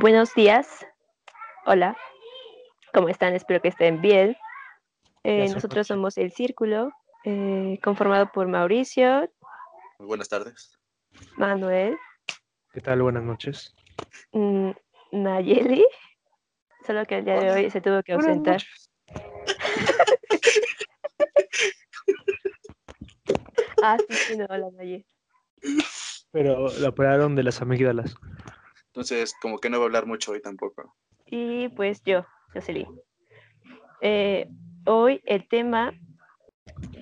Buenos días. Hola. ¿Cómo están? Espero que estén bien. Eh, nosotros somos El Círculo, eh, conformado por Mauricio, Muy buenas tardes. Manuel, ¿Qué tal? Buenas noches. mm, Nayeli, solo que el día de hoy se tuvo que ausentar. Ah, sí, sí, no, hola Nayeli. Pero la operaron de las amígdalas. Entonces, como que no voy a hablar mucho hoy tampoco. Y pues yo, Jocelyn. Eh, hoy el tema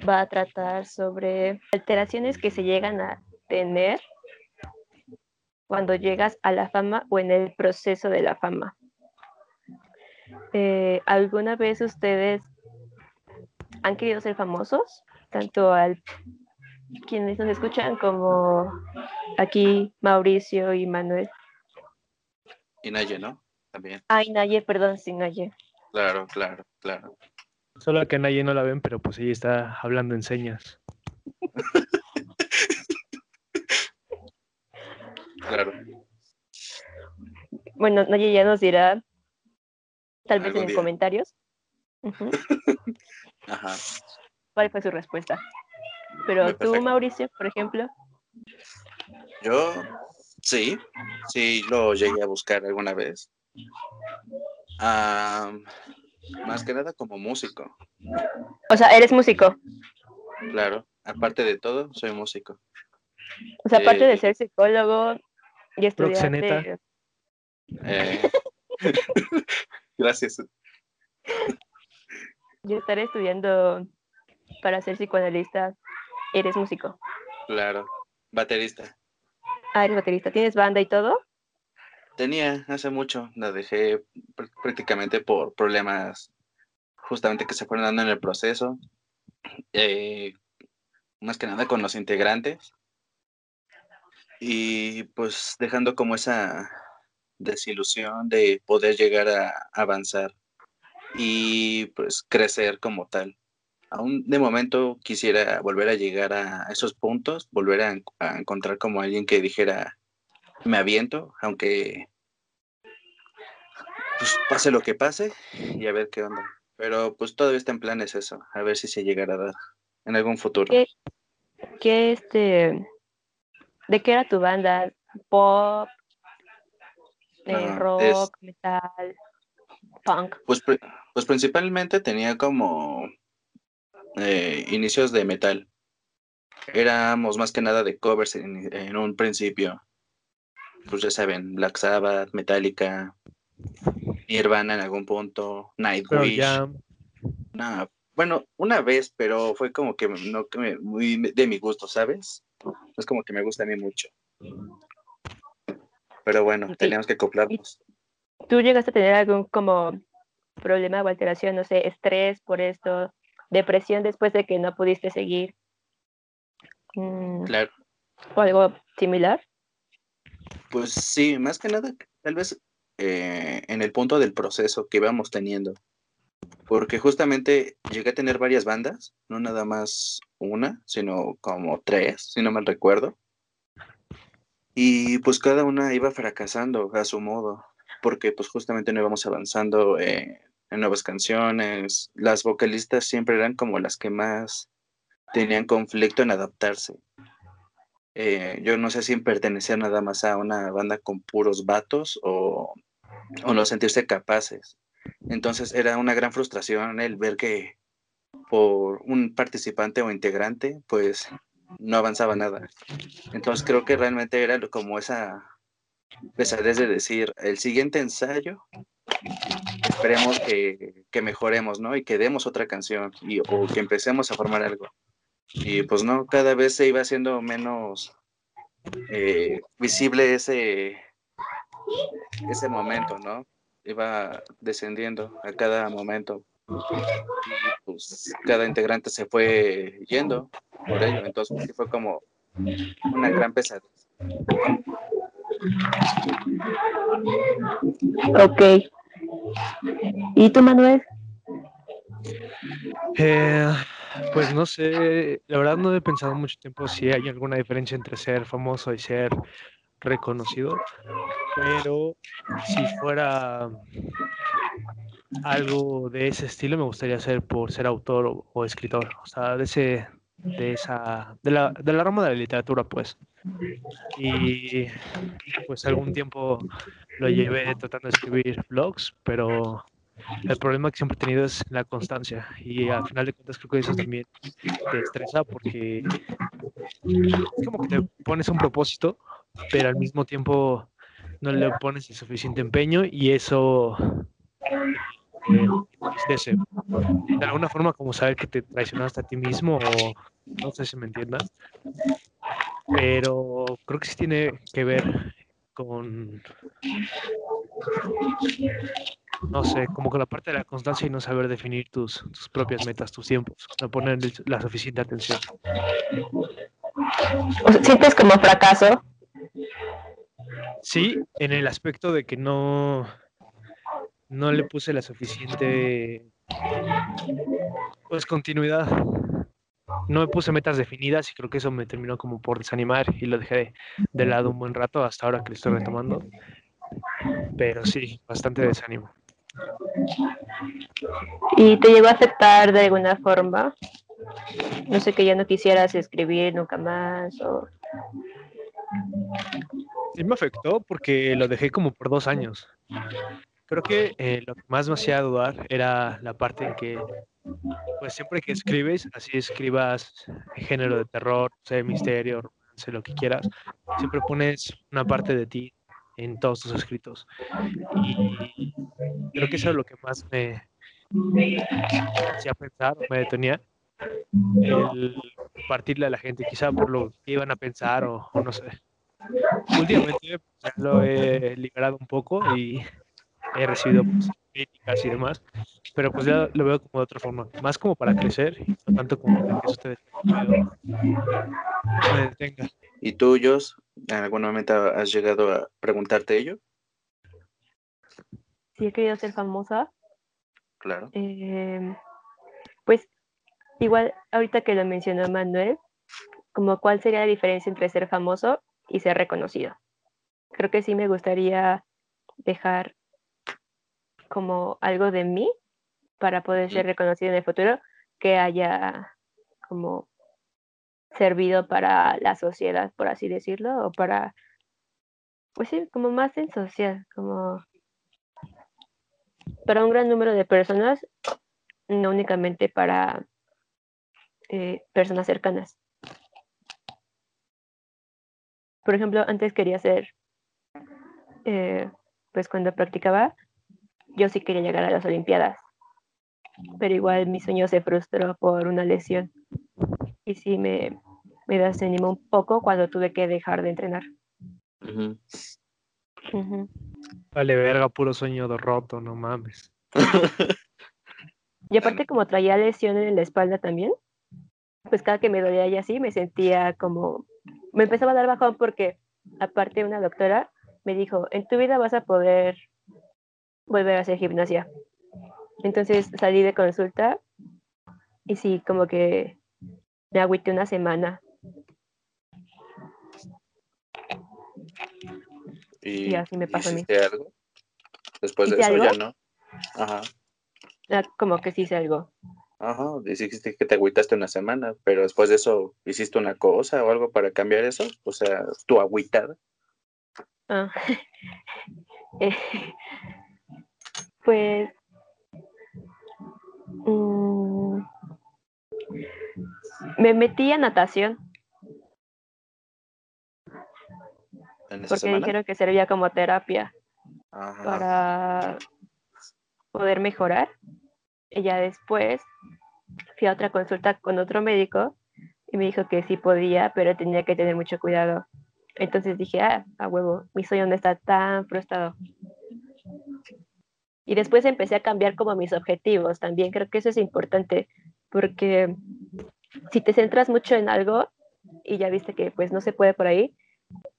va a tratar sobre alteraciones que se llegan a tener cuando llegas a la fama o en el proceso de la fama. Eh, ¿Alguna vez ustedes han querido ser famosos? Tanto al quienes nos escuchan como aquí Mauricio y Manuel. Y Naye, ¿no? También. Ay, Naye, perdón, sí, Naye. Claro, claro, claro. Solo que nadie no la ven, pero pues ella está hablando en señas. Claro. Bueno, Naye ya nos dirá, tal vez en día. comentarios, Ajá. cuál fue su respuesta. Pero Muy tú, perfecto. Mauricio, por ejemplo, Yo, sí, sí, lo llegué a buscar alguna vez. Ah, más que nada como músico, o sea, eres músico. claro. Aparte de todo, soy músico. O sea, aparte de Eh, ser psicólogo y Proxeneta. estudiar Eh, Gracias. y estar estudiando para ser psicoanalista, eres músico. Claro. Baterista. Ah, eres baterista. ¿Tienes banda y todo? Tenía hace mucho, la dejé pr- prácticamente por problemas justamente que se fueron dando en el proceso, eh, más que nada con los integrantes, y pues dejando como esa desilusión de poder llegar a avanzar y pues crecer como tal. Aún de momento quisiera volver a llegar a esos puntos, volver a, en- a encontrar como alguien que dijera, me aviento, aunque pues pase lo que pase y a ver qué onda. Pero pues todavía está en planes eso, a ver si se llegará a dar en algún futuro. ¿Qué, qué este, de qué era tu banda? ¿Pop? eh, Ah, ¿Rock? es- ¿Metal? ¿Punk? Pues, pues principalmente tenía como eh, inicios de metal. Éramos más que nada de covers en, en un principio. Pues ya saben, Black Sabbath, Metallica, Nirvana en algún punto, Nightwish. ya, Nah, bueno, una vez, pero fue como que no que me- muy de mi gusto, ¿sabes? No es como que me gusta a mí mucho. Pero bueno, teníamos que acoplarnos. ¿Tú llegaste a tener algún como problema o alteración, no sé, estrés por esto, depresión después de que no pudiste seguir? Mm, Claro, ¿O algo similar? pues sí, más que nada, tal vez eh, en el punto del proceso que íbamos teniendo. Porque justamente llegué a tener varias bandas, no nada más una, sino como tres, si no mal recuerdo. Y pues cada una iba fracasando a su modo, porque pues justamente no íbamos avanzando eh, en nuevas canciones. Las vocalistas siempre eran como las que más tenían conflicto en adaptarse. Eh, yo no sé si pertenecía nada más a una banda con puros vatos o, o no sentirse capaces. Entonces era una gran frustración el ver que por un participante o integrante, pues no avanzaba nada. Entonces creo que realmente era como esa pesadez de decir, el siguiente ensayo, esperemos que, que mejoremos, ¿no? Y que demos otra canción y, o que empecemos a formar algo. Y pues no, cada vez se iba haciendo menos eh, visible ese, ese momento, ¿no? Iba descendiendo a cada momento. Y pues cada integrante se fue yendo por ello. Entonces fue como una gran pesadez. Ok. ¿Y tú, Manuel? eh, pues no sé, la verdad no he pensado mucho tiempo si hay alguna diferencia entre ser famoso y ser reconocido, pero si fuera algo de ese estilo me gustaría ser por ser autor o, o escritor, o sea, de ese de esa de la, de la rama de la literatura, pues. Y pues algún tiempo lo llevé tratando de escribir blogs, pero el problema que siempre he tenido es la constancia y al final de cuentas creo que eso también te estresa porque es como que te pones un propósito, pero al mismo tiempo no le pones el suficiente empeño y eso eh, de alguna forma como saber que te traicionaste a ti mismo o no sé si me entiendas, pero creo que sí tiene que ver con no sé, como con la parte de la constancia y no saber definir tus, tus propias metas, tus tiempos, no poner la suficiente atención. ¿Sientes como fracaso? Sí, en el aspecto de que no, no le puse la suficiente pues continuidad. No me puse metas definidas y creo que eso me terminó como por desanimar y lo dejé de, de lado un buen rato hasta ahora que lo estoy retomando. Pero sí, bastante desánimo. ¿Y te llegó a afectar de alguna forma? No sé, que ya no quisieras escribir nunca más o... Sí me afectó porque lo dejé como por dos años. Creo que eh, lo que más me hacía dudar era la parte en que, pues siempre que escribes, así escribas género de terror, o sea, misterio, romance, lo que quieras, siempre pones una parte de ti en todos tus escritos. Y creo que eso es lo que más me hacía pensar, me detenía, el partirle a la gente, quizá por lo que iban a pensar o, o no sé. Últimamente ya lo he liberado un poco y he recibido pues, críticas y demás, pero pues ya lo veo como de otra forma, más como para crecer y no tanto como para que eso te me, detenga. ¿Y tú, Jos, en algún momento has llegado a preguntarte ello? Si he querido ser famosa, Claro. eh, pues igual ahorita que lo mencionó Manuel, como cuál sería la diferencia entre ser famoso y ser reconocido. Creo que sí me gustaría dejar como algo de mí para poder ser reconocido en el futuro que haya como servido para la sociedad, por así decirlo, o para, pues sí, como más en social, como para un gran número de personas, no únicamente para eh, personas cercanas. Por ejemplo, antes quería ser, eh, pues cuando practicaba, yo sí quería llegar a las Olimpiadas, pero igual mi sueño se frustró por una lesión. Y sí me, me desanimó un poco cuando tuve que dejar de entrenar. Vale, verga, puro sueño de roto, no mames. Y aparte como traía lesión en la espalda también, pues cada que me dolía y así me sentía como, me empezaba a dar bajón porque aparte una doctora me dijo, en tu vida vas a poder volver a hacer gimnasia. Entonces salí de consulta y sí, como que me agüité una semana ¿Y, Y así me pasó a mí. hiciste algo? Después de ¿Hice eso ya no. Ajá. ah, como que sí hice algo. Ajá. Dijiste que te agüitaste una semana, pero después de eso hiciste una cosa o algo para cambiar eso. O sea, tu agüitada. Ah, eh, pues mm, me metí a natación En porque semana. dijeron que servía como terapia Ajá. para poder mejorar. Y ya después fui a otra consulta con otro médico y me dijo que sí podía, pero tenía que tener mucho cuidado. Entonces dije, ah, a huevo, mi sueño no está tan frustrado. Y después empecé a cambiar como mis objetivos. También creo que eso es importante, porque si te centras mucho en algo y ya viste que pues no se puede por ahí,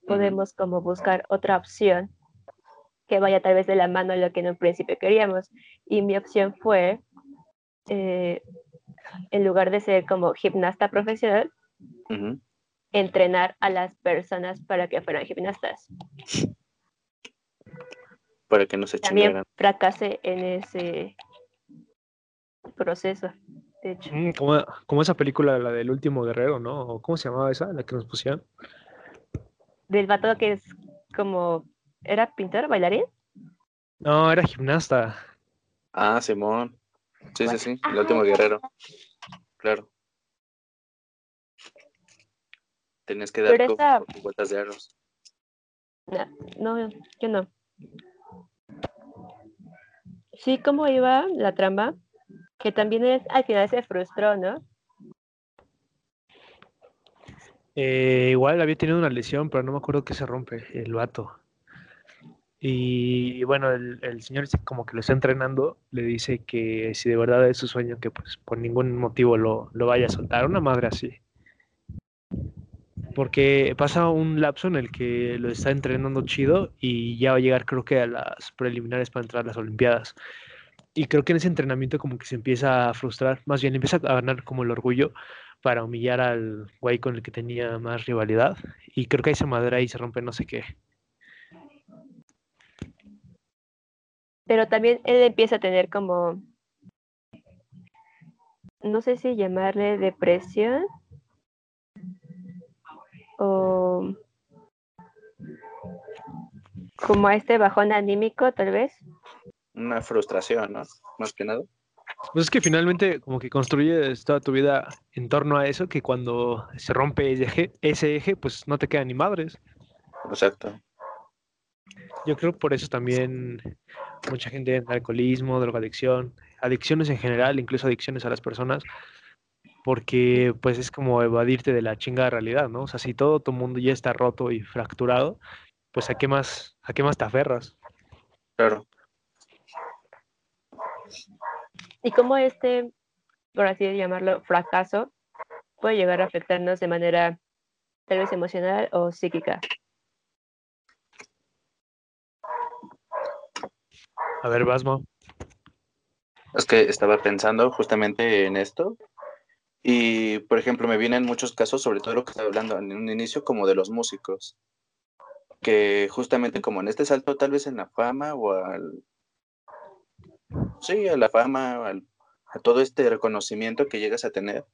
podemos como buscar otra opción que vaya tal vez de la mano a lo que en un principio queríamos. Y mi opción fue, eh, en lugar de ser como gimnasta profesional, entrenar a las personas para que fueran gimnastas. Para que no se También chingaran. fracasé en ese proceso, de hecho. Mm, Como, como esa película, la del último guerrero, ¿no? ¿O ¿Cómo se llamaba esa? La que nos pusieron. Del vato que es como, ¿era pintor, bailarín? No, era gimnasta. Ah, Simón. Sí, sí, sí. El último guerrero. Claro. Tenías que dar esa- vueltas de aros. No, no, yo no. Sí, ¿cómo iba la trama? Que también es, al final se frustró, ¿no? Eh, igual había tenido una lesión, pero no me acuerdo que se rompe el vato. Y bueno, el, el señor ese como que lo está entrenando, le dice que si de verdad es su sueño, que pues por ningún motivo lo, lo vaya a soltar. Una madre así. Porque pasa un lapso en el que lo está entrenando chido y ya va a llegar creo que a las preliminares para entrar a las Olimpiadas. Y creo que en ese entrenamiento como que se empieza a frustrar, más bien empieza a ganar como el orgullo para humillar al güey con el que tenía más rivalidad. Y creo que ahí se madera y se rompe no sé qué. Pero también él empieza a tener como, no sé si llamarle depresión o como a este bajón anímico, tal vez. Una frustración, ¿no? Más que nada. Pues es que finalmente como que construyes toda tu vida en torno a eso, que cuando se rompe ese eje, ese eje pues no te quedan ni madres. Exacto. Yo creo por eso también mucha gente en alcoholismo, drogadicción, adicciones en general, incluso adicciones a las personas, porque pues es como evadirte de la chingada realidad, ¿no? O sea, si todo tu mundo ya está roto y fracturado, pues a qué más, a qué más te aferras. Claro. Y cómo este, por así llamarlo, fracaso puede llegar a afectarnos de manera tal vez emocional o psíquica. A ver, Basmo. Es que estaba pensando justamente en esto. Y, por ejemplo, me vienen muchos casos, sobre todo lo que estaba hablando en un inicio, como de los músicos. Que justamente como en este salto, tal vez en la fama o al. Sí, a la fama, al- a todo este reconocimiento que llegas a tener.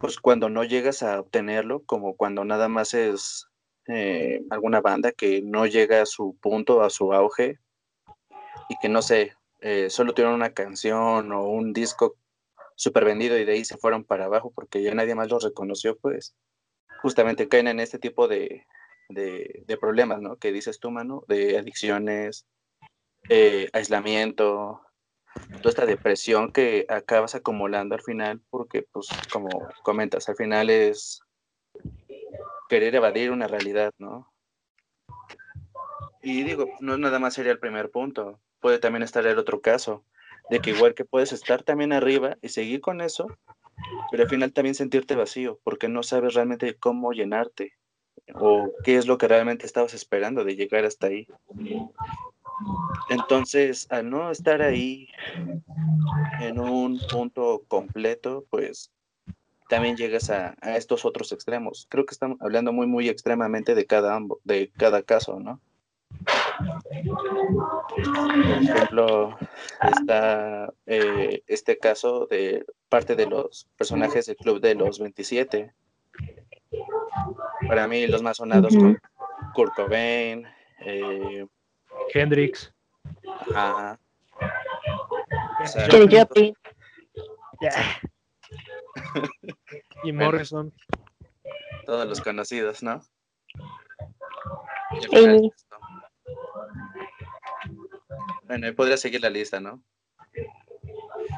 Pues cuando no llegas a obtenerlo, como cuando nada más es eh, alguna banda que no llega a su punto, a su auge, y que no sé, eh, solo tuvieron una canción o un disco súper vendido y de ahí se fueron para abajo porque ya nadie más los reconoció, pues justamente caen en este tipo de, de, problemas, ¿no? Que dices tú, mano, de adicciones, eh, aislamiento, toda esta depresión que acabas acumulando al final porque, pues, como comentas, al final es querer evadir una realidad, ¿no? Y digo, no nada más sería el primer punto, puede también estar el otro caso, de que igual que puedes estar también arriba y seguir con eso, pero al final también sentirte vacío, porque no sabes realmente cómo llenarte o qué es lo que realmente estabas esperando de llegar hasta ahí. Entonces, al no estar ahí en un punto completo, pues también llegas a, a estos otros extremos. Creo que estamos hablando muy, muy extremadamente de cada, ambo- de cada caso, ¿no? Por ejemplo, está eh, este caso de parte de los personajes del Club de los 27. Para mí, los más sonados con Kurt Cobain, eh, Hendrix. ajá, o sea, Y. Morrison. todos los conocidos, ¿no? Bueno, y podría seguir la lista, ¿no?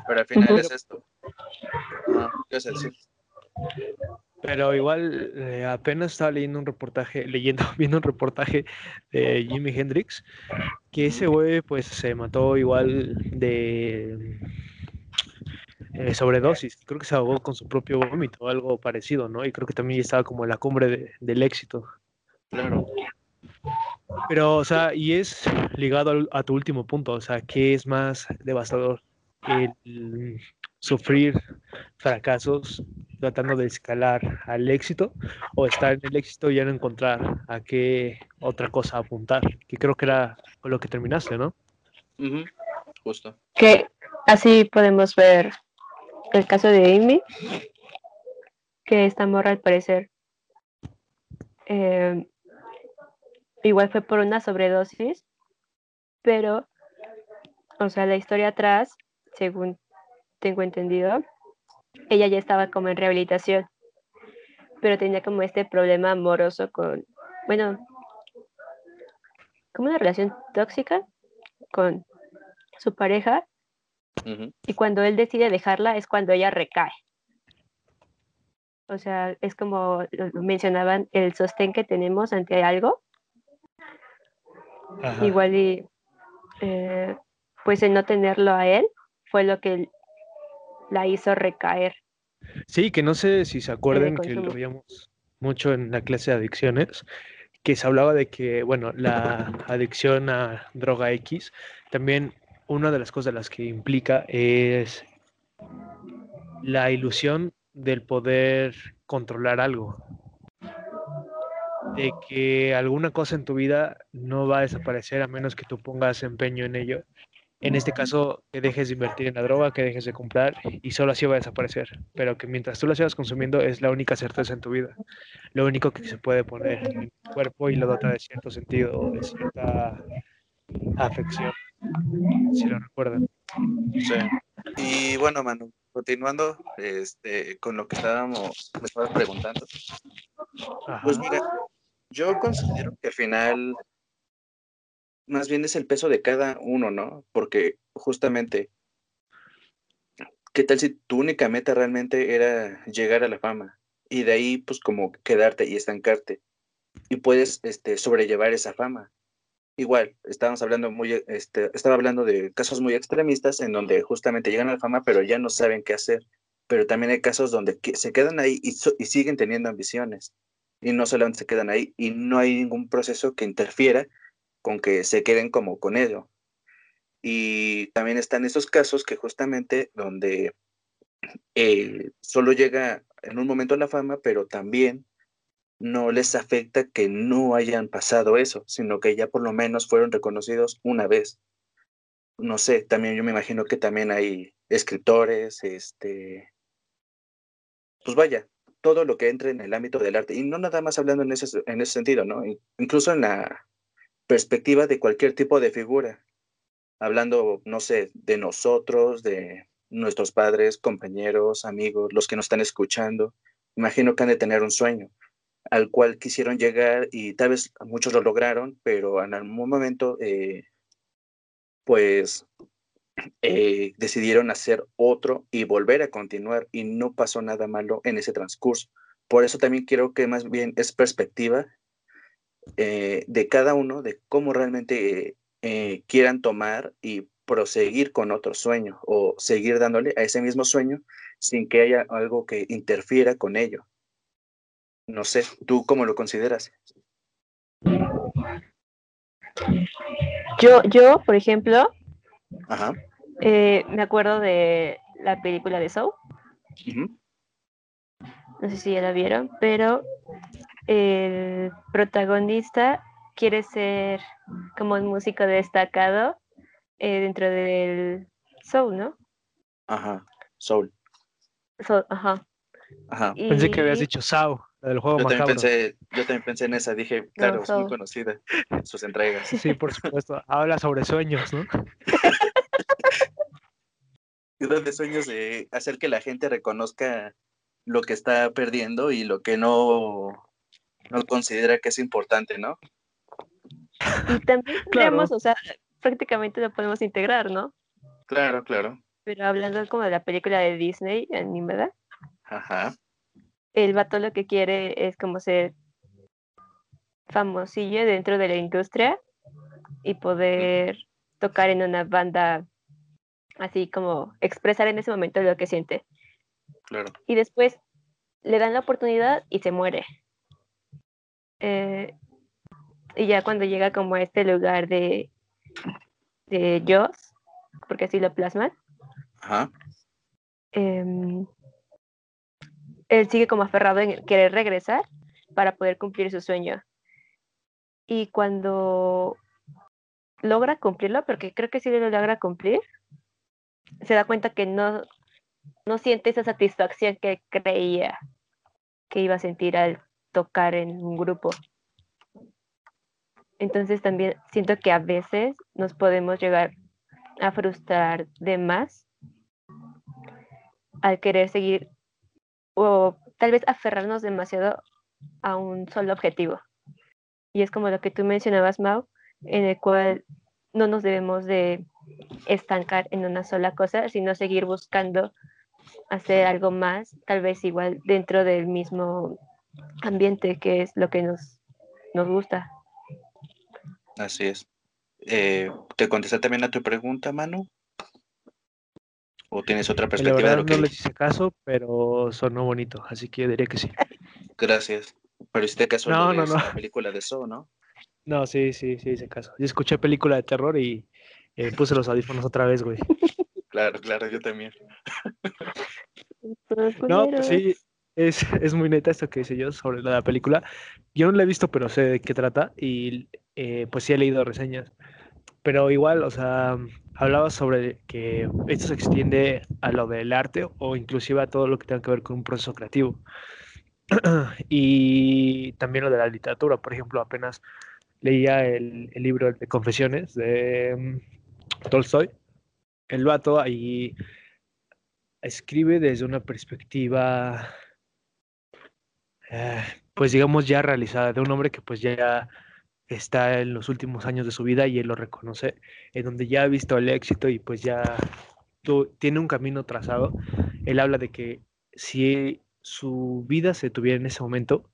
Pero al final es esto. Ah, ¿Qué vas a decir? Pero igual eh, apenas estaba leyendo un reportaje, leyendo, viendo un reportaje de Jimi Hendrix, que ese güey pues se mató igual de eh, sobredosis. Creo que se ahogó con su propio vómito o algo parecido, ¿no? Y creo que también estaba como en la cumbre de- del éxito. Claro, Pero, o sea, y es ligado al- a tu último punto, o sea, ¿qué es más devastador? El, sufrir fracasos tratando de escalar al éxito o estar en el éxito y ya no encontrar a qué otra cosa apuntar, que creo que era con lo que terminaste, ¿no? Justo. Que así podemos ver el caso de Amy, que esta morra al parecer eh, igual fue por una sobredosis, pero, o sea, la historia atrás, según tengo entendido, ella ya estaba como en rehabilitación, pero tenía como este problema amoroso con, bueno, como una relación tóxica con su pareja, y cuando él decide dejarla es cuando ella recae. O sea, es como mencionaban el sostén que tenemos ante algo. Igual y eh, pues el no tenerlo a él fue lo que la hizo recaer. Sí, que no sé si se acuerdan que lo veíamos mucho en la clase de adicciones, que se hablaba de que, bueno, la adicción a droga X, también una de las cosas de las que implica es la ilusión del poder controlar algo. De que alguna cosa en tu vida no va a desaparecer a menos que tú pongas empeño en ello. En este caso, que dejes de invertir en la droga, que dejes de comprar y solo así va a desaparecer. Pero que mientras tú la sigas consumiendo es la única certeza en tu vida. Lo único que se puede poner en tu cuerpo y lo dota de cierto sentido, de cierta afección. Si lo recuerdan. Sí. Y bueno, Manu, continuando este, con lo que estábamos, me estabas preguntando. Pues mira, yo considero que al final más bien es el peso de cada uno, ¿no? Porque justamente, ¿qué tal si tu única meta realmente era llegar a la fama? Y de ahí, pues como quedarte y estancarte. Y puedes este, sobrellevar esa fama. Igual, estábamos hablando muy, este, estaba hablando de casos muy extremistas en donde justamente llegan a la fama, pero ya no saben qué hacer. Pero también hay casos donde se quedan ahí y, y siguen teniendo ambiciones. Y no solamente se quedan ahí y no hay ningún proceso que interfiera con que se queden como con ello. Y también están esos casos que justamente donde eh, solo llega en un momento la fama, pero también no les afecta que no hayan pasado eso, sino que ya por lo menos fueron reconocidos una vez. No sé, también yo me imagino que también hay escritores, este, pues vaya, todo lo que entre en el ámbito del arte, y no nada más hablando en ese, en ese sentido, ¿no? Incluso en la perspectiva de cualquier tipo de figura, hablando, no sé, de nosotros, de nuestros padres, compañeros, amigos, los que nos están escuchando, imagino que han de tener un sueño al cual quisieron llegar y tal vez muchos lo lograron, pero en algún momento, eh, pues, eh, decidieron hacer otro y volver a continuar y no pasó nada malo en ese transcurso. Por eso también quiero que más bien es perspectiva eh, de cada uno, de cómo realmente quieran tomar y proseguir con otro sueño o seguir dándole a ese mismo sueño sin que haya algo que interfiera con ello. No sé, ¿tú cómo lo consideras? Yo, yo por ejemplo, eh, me acuerdo de la película de Soul. No sé si ya la vieron, pero el protagonista quiere ser como un músico destacado eh, dentro del Soul, ¿no? Ajá, Soul. Soul ajá. Ajá. Pensé que habías dicho Sao juego yo también, pensé, yo también pensé en esa, dije, claro, es muy conocida sus entregas. Sí, por supuesto. Habla sobre sueños, ¿no? de sueños de hacer que la gente reconozca lo que está perdiendo y lo que no, no considera que es importante, ¿no? Y también podemos, o sea, prácticamente lo podemos integrar, ¿no? Claro, claro. Pero hablando como de la película de Disney animada. Ajá el vato lo que quiere es como ser famosillo dentro de la industria y poder tocar en una banda así como expresar en ese momento lo que siente. Claro. Y después le dan la oportunidad y se muere. Eh, y ya cuando llega como a este lugar de, de Joss, porque así lo plasman, em, él sigue como aferrado en querer regresar para poder cumplir su sueño. Y cuando logra cumplirlo, porque creo que sí lo logra cumplir, se da cuenta que no, no siente esa satisfacción que creía que iba a sentir al tocar en un grupo. Entonces también siento que a veces nos podemos llegar a frustrar de más al querer seguir o tal vez aferrarnos demasiado a un solo objetivo. Y es como lo que tú mencionabas, Mau, en el cual no nos debemos de estancar en una sola cosa, sino seguir buscando hacer algo más, tal vez igual dentro del mismo ambiente que es lo que nos, nos gusta. Así es. Eh, ¿Te contesté también a tu pregunta, Manu? ¿O tienes otra perspectiva? La verdad, no les hice caso, pero sonó bonito, así que diría que sí. Gracias. Pero hiciste caso no, no, no. la película de So, ¿no? No, sí, sí, sí hice caso. Yo escuché película de terror y eh, puse los audífonos otra vez, güey. Claro, claro, yo también. no, pues sí, es, es, muy neta esto que dice yo sobre la película. Yo no la he visto, pero sé de qué trata y eh, pues sí he leído reseñas. Pero igual, o sea, hablaba sobre que esto se extiende a lo del arte o inclusive a todo lo que tenga que ver con un proceso creativo. y también lo de la literatura. Por ejemplo, apenas leía el, el libro de Confesiones de mm, Tolstoy. El vato ahí escribe desde una perspectiva, eh, pues digamos ya realizada, de un hombre que pues ya está en los últimos años de su vida y él lo reconoce, en donde ya ha visto el éxito y pues ya tiene un camino trazado. Él habla de que si su vida se tuviera en ese momento,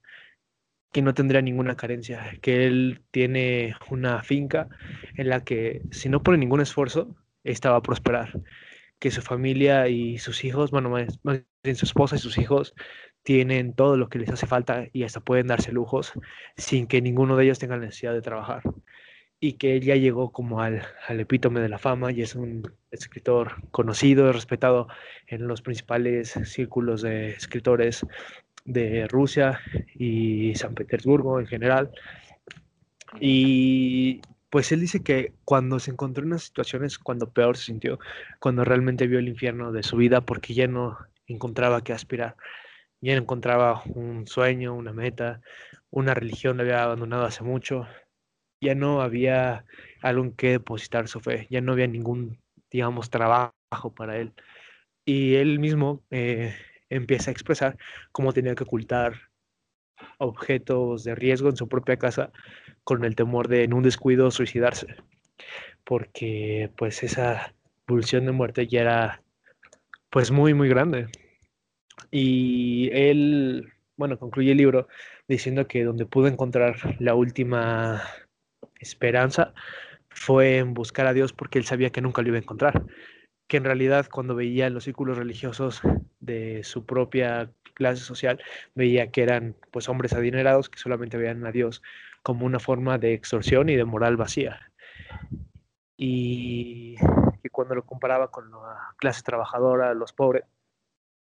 que no tendría ninguna carencia, que él tiene una finca en la que si no pone ningún esfuerzo, esta va a prosperar, que su familia y sus hijos, bueno, más, bien su esposa y sus hijos tienen todo lo que les hace falta y hasta pueden darse lujos sin que ninguno de ellos tenga necesidad de trabajar. Y que él ya llegó como al, epítome de la fama y es un escritor conocido, respetado en los principales círculos de escritores de Rusia y San Petersburgo en general. Y pues él dice que cuando se encontró en unas situaciones cuando peor se sintió, cuando realmente vio el infierno de su vida porque ya no encontraba qué aspirar ya no encontraba un sueño, una meta, una religión la había abandonado hace mucho, ya no había algo en que depositar su fe, ya no había ningún, digamos, trabajo para él. Y él mismo eh, empieza a expresar cómo tenía que ocultar objetos de riesgo en su propia casa con el temor de en un descuido suicidarse, porque pues esa pulsión de muerte ya era pues muy muy grande. Y él, bueno, concluye el libro diciendo que donde pudo encontrar la última esperanza fue en buscar a Dios porque él sabía que nunca lo iba a encontrar. Que en realidad cuando veía los círculos religiosos de su propia clase social, veía que eran pues hombres adinerados que solamente veían a Dios como una forma de extorsión y de moral vacía. Y que cuando lo comparaba con la clase trabajadora, los pobres,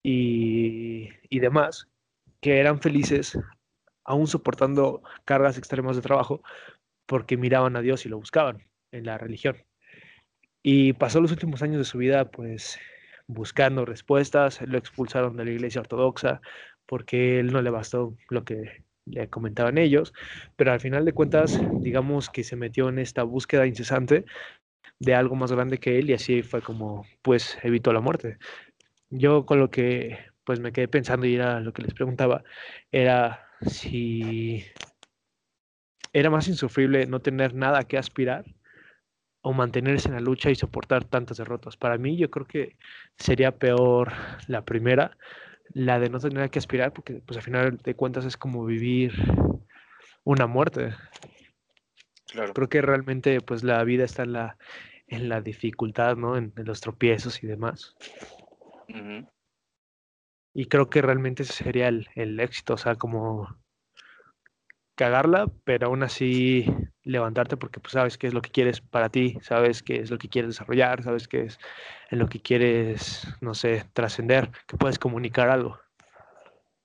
y, demás, que eran felices aún soportando cargas extremas de trabajo porque miraban a Dios y lo buscaban en la religión. Y pasó los últimos años de su vida pues buscando respuestas, lo expulsaron de la iglesia ortodoxa porque él no le bastó lo que le comentaban ellos, pero al final de cuentas digamos que se metió en esta búsqueda incesante de algo más grande que él y así fue como pues evitó la muerte. Yo con lo que pues me quedé pensando y era lo que les preguntaba, era si era más insufrible no tener nada que aspirar o mantenerse en la lucha y soportar tantas derrotas. Para mí yo creo que sería peor la primera, la de no tener que aspirar, porque pues al final de cuentas es como vivir una muerte. Claro. Creo que realmente pues la vida está en la, en la dificultad, ¿no? En, en los tropiezos y demás. Y creo que realmente ese sería el, éxito, o sea, como cagarla, pero aún así levantarte porque pues sabes qué es lo que quieres para ti, sabes qué es lo que quieres desarrollar, sabes qué es en lo que quieres, no sé, trascender, que puedes comunicar algo.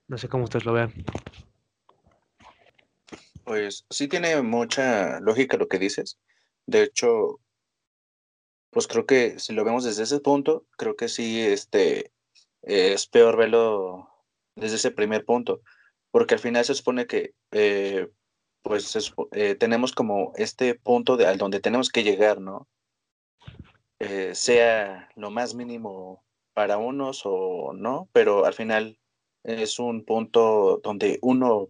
No sé cómo ustedes lo vean. Pues sí tiene mucha lógica lo que dices. De hecho, pues creo que si lo vemos desde ese punto, creo que sí, este, es peor verlo desde ese primer punto, porque al final se supone que, eh, pues, eh, tenemos como este punto de, al donde tenemos que llegar, ¿no? Eh, sea lo más mínimo para unos o no, pero al final es un punto donde uno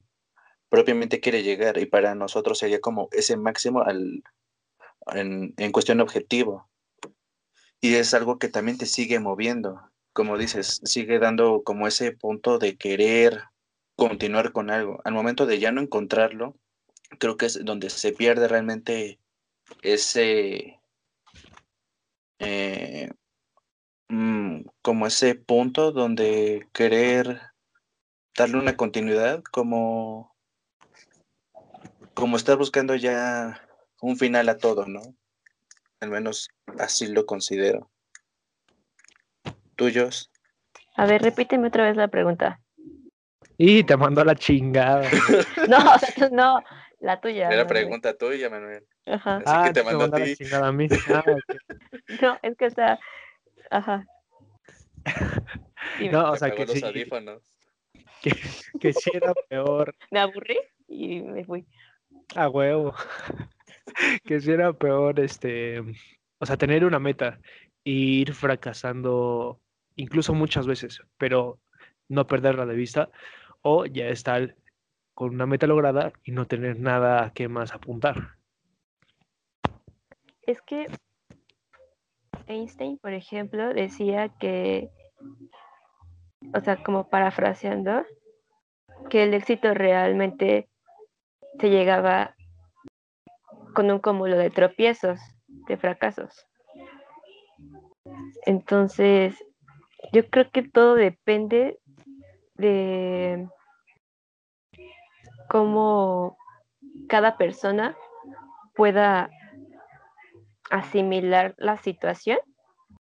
propiamente quiere llegar y para nosotros sería como ese máximo al, en, en cuestión objetivo. Y es algo que también te sigue moviendo, como dices, sigue dando como ese punto de querer continuar con algo. Al momento de ya no encontrarlo, creo que es donde se pierde realmente ese, eh, mm, como ese punto donde querer darle una continuidad, como, como estar buscando ya un final a todo, ¿no? Al menos así lo considero. ¿Tuyos? A ver, repíteme otra vez la pregunta. Y te mandó a la chingada. no, no, la tuya. Era pregunta tuya, Manuel. Ajá. Así ah, que te mandó a ti. La chingada a mí. Ah, no, es que está. Ajá. no, o sea que los sí. Audífonos. Que, que sí era peor. Me aburrí y me fui. A huevo. que si era peor, este, o sea, tener una meta e ir fracasando incluso muchas veces, pero no perderla de vista, o ya estar con una meta lograda y no tener nada que más apuntar. Es que Einstein, por ejemplo, decía que, o sea, como parafraseando, que el éxito realmente se llegaba con un cúmulo de tropiezos, de fracasos. Entonces, yo creo que todo depende de cómo cada persona pueda asimilar la situación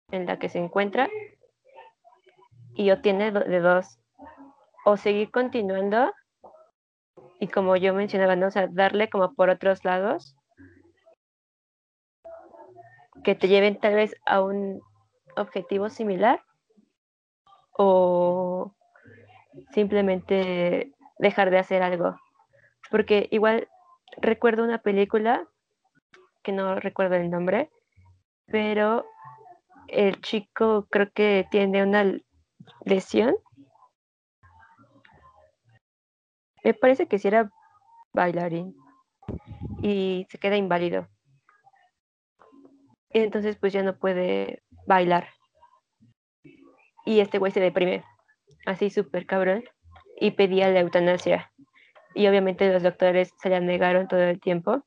en la que se encuentra y obtiene de dos, o seguir continuando y como yo mencionaba, ¿no? sea, darle como por otros lados que te lleven tal vez a un objetivo similar o simplemente dejar de hacer algo. Porque igual recuerdo una película, que no recuerdo el nombre, pero el chico creo que tiene una lesión. Me parece que si era bailarín y se queda inválido. Entonces pues ya no puede bailar. Y este güey se deprime, así súper cabrón, y pedía la eutanasia. Y obviamente los doctores se la negaron todo el tiempo.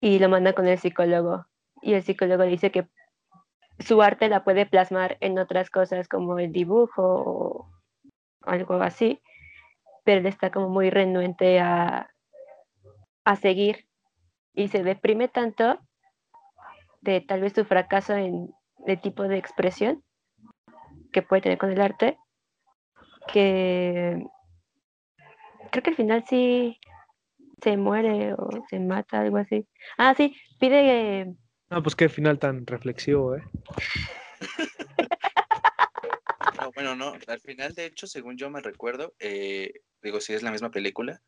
Y lo mandan con el psicólogo. Y el psicólogo dice que su arte la puede plasmar en otras cosas como el dibujo o algo así, pero él está como muy renuente a, a seguir y se deprime tanto de tal vez su fracaso en el tipo de expresión que puede tener con el arte, que creo que al final sí se muere o se mata, algo así. Ah, sí, pide... No, pues qué final tan reflexivo, ¿eh? no, bueno, no, al final, de hecho, según yo me recuerdo, eh, digo, si es la misma película,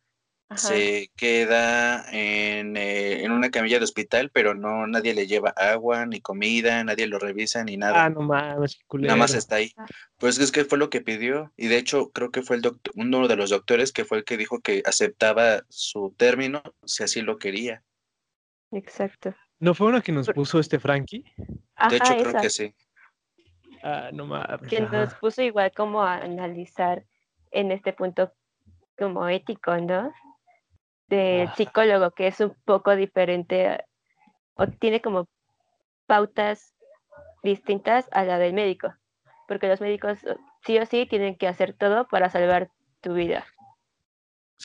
se queda en, eh, en, una camilla de hospital, pero no nadie le lleva agua, ni comida, nadie lo revisa, ni nada. Ah, no mames, Nada más está ahí. Ah. Pues es que fue lo que pidió, y de hecho creo que fue el doctor, uno de los doctores que fue el que dijo que aceptaba su término si así lo quería. Exacto. ¿No fue uno que nos puso este Frankie? de hecho, creo que sí. Ah, no mames. Que nos puso igual como a analizar en este punto como ético, ¿no? Del ah. psicólogo, que es un poco diferente o tiene como pautas distintas a la del médico, porque los médicos sí o sí tienen que hacer todo para salvar tu vida.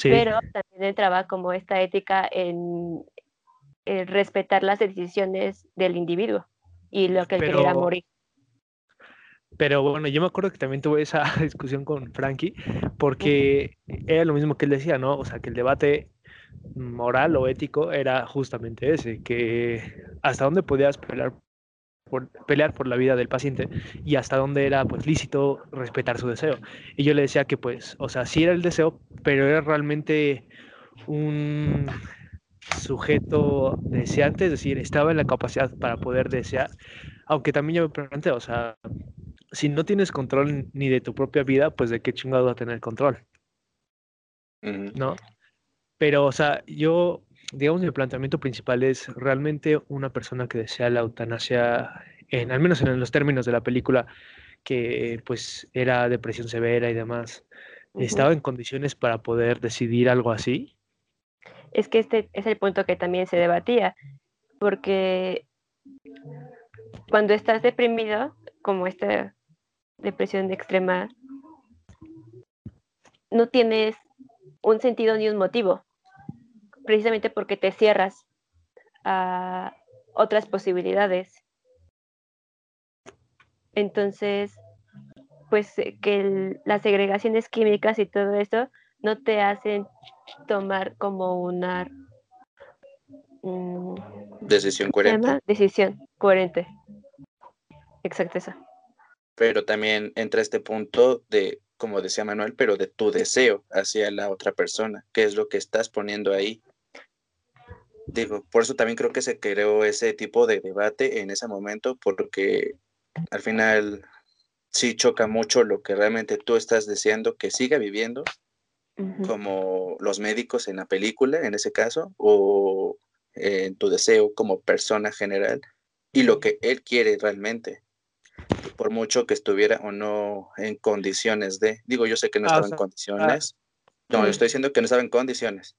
pero también entraba como esta ética en, respetar las decisiones del individuo y lo que él quería morir. Pero bueno, yo me acuerdo que también tuve esa discusión con Frankie, porque era lo mismo que él decía, ¿no? O sea, que el debate moral o ético era justamente ese, que hasta dónde podías pelear por, pelear por la vida del paciente y hasta dónde era pues lícito respetar su deseo. Y yo le decía que pues, o sea, sí era el deseo, pero era realmente un sujeto deseante, es decir, estaba en la capacidad para poder desear, aunque también yo me pregunté, o sea, si no tienes control ni de tu propia vida, pues de qué chingado va a tener control. ¿No? Pero, o sea, yo digamos, mi planteamiento principal es realmente una persona que desea la eutanasia, en, al menos en los términos de la película, que pues era depresión severa y demás, ¿estaba en condiciones para poder decidir algo así? Es que este es el punto que también se debatía, porque cuando estás deprimido, como esta depresión extrema, no tienes un sentido ni un motivo precisamente porque te cierras a otras posibilidades. Entonces, pues eh, que las segregaciones químicas y todo eso no te hacen tomar como una mm, decisión coherente. Decisión coherente. Exacto, eso. Pero también entra este punto de, como decía Manuel, pero de tu deseo hacia la otra persona, qué es lo que estás poniendo ahí digo, por eso también creo que se creó ese tipo de debate en ese momento, porque al final sí choca mucho lo que realmente tú estás deseando que siga viviendo, como los médicos en la película, en ese caso, o en tu deseo como persona general, y lo que él quiere realmente, por mucho que estuviera o no en condiciones de, digo, yo sé que no ah, estaba en ah, condiciones, no, yo estoy diciendo que no estaba en condiciones,